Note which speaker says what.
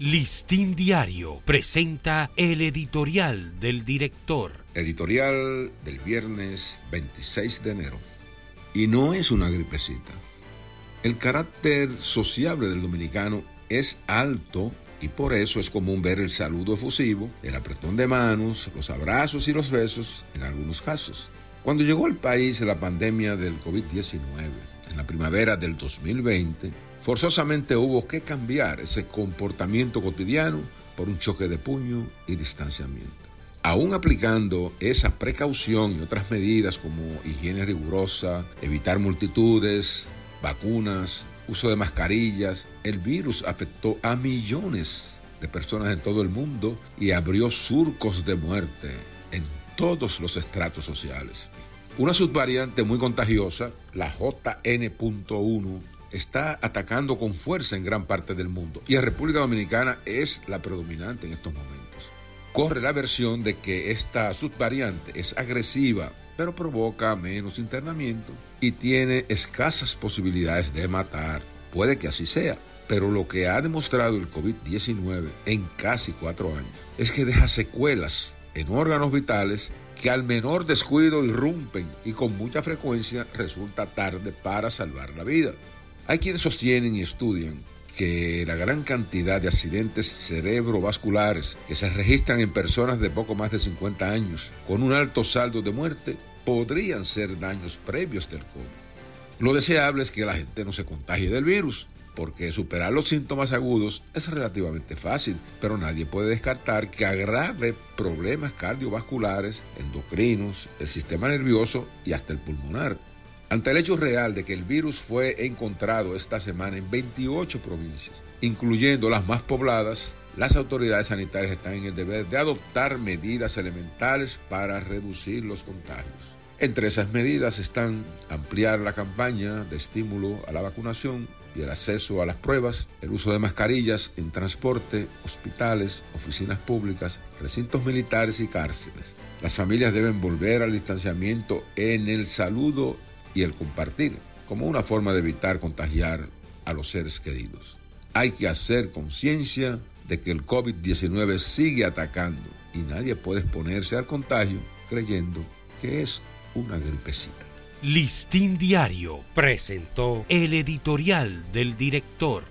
Speaker 1: Listín Diario presenta el editorial del director.
Speaker 2: Editorial del viernes 26 de enero. Y no es una gripecita. El carácter sociable del dominicano es alto y por eso es común ver el saludo efusivo, el apretón de manos, los abrazos y los besos en algunos casos. Cuando llegó al país la pandemia del COVID-19 en la primavera del 2020, Forzosamente hubo que cambiar ese comportamiento cotidiano por un choque de puño y distanciamiento. Aún aplicando esa precaución y otras medidas como higiene rigurosa, evitar multitudes, vacunas, uso de mascarillas, el virus afectó a millones de personas en todo el mundo y abrió surcos de muerte en todos los estratos sociales. Una subvariante muy contagiosa, la JN.1, está atacando con fuerza en gran parte del mundo y en República Dominicana es la predominante en estos momentos. Corre la versión de que esta subvariante es agresiva, pero provoca menos internamiento y tiene escasas posibilidades de matar. Puede que así sea, pero lo que ha demostrado el COVID-19 en casi cuatro años es que deja secuelas en órganos vitales que al menor descuido irrumpen y con mucha frecuencia resulta tarde para salvar la vida. Hay quienes sostienen y estudian que la gran cantidad de accidentes cerebrovasculares que se registran en personas de poco más de 50 años con un alto saldo de muerte podrían ser daños previos del COVID. Lo deseable es que la gente no se contagie del virus, porque superar los síntomas agudos es relativamente fácil, pero nadie puede descartar que agrave problemas cardiovasculares, endocrinos, el sistema nervioso y hasta el pulmonar. Ante el hecho real de que el virus fue encontrado esta semana en 28 provincias, incluyendo las más pobladas, las autoridades sanitarias están en el deber de adoptar medidas elementales para reducir los contagios. Entre esas medidas están ampliar la campaña de estímulo a la vacunación y el acceso a las pruebas, el uso de mascarillas en transporte, hospitales, oficinas públicas, recintos militares y cárceles. Las familias deben volver al distanciamiento en el saludo y el compartir como una forma de evitar contagiar a los seres queridos. Hay que hacer conciencia de que el COVID-19 sigue atacando y nadie puede exponerse al contagio creyendo que es una gripecita.
Speaker 1: Listín Diario presentó el editorial del director.